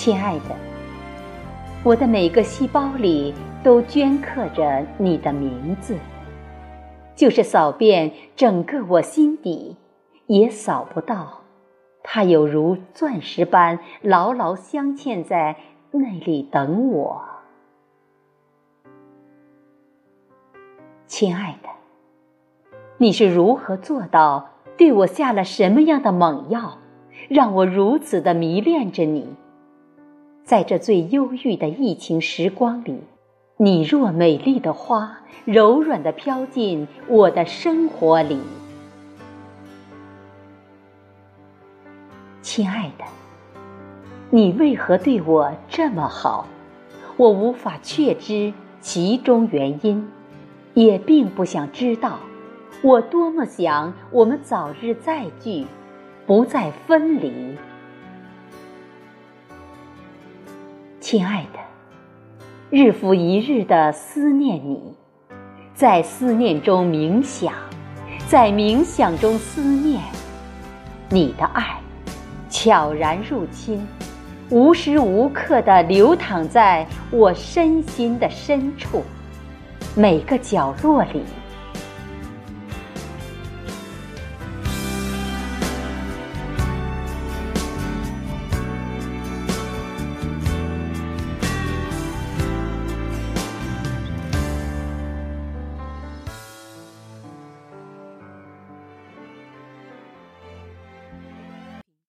亲爱的，我的每个细胞里都镌刻着你的名字，就是扫遍整个我心底，也扫不到。它有如钻石般牢牢镶嵌在那里等我。亲爱的，你是如何做到对我下了什么样的猛药，让我如此的迷恋着你？在这最忧郁的疫情时光里，你若美丽的花，柔软的飘进我的生活里。亲爱的，你为何对我这么好？我无法确知其中原因，也并不想知道。我多么想我们早日再聚，不再分离。亲爱的，日复一日的思念你，在思念中冥想，在冥想中思念你的爱，悄然入侵，无时无刻的流淌在我身心的深处，每个角落里。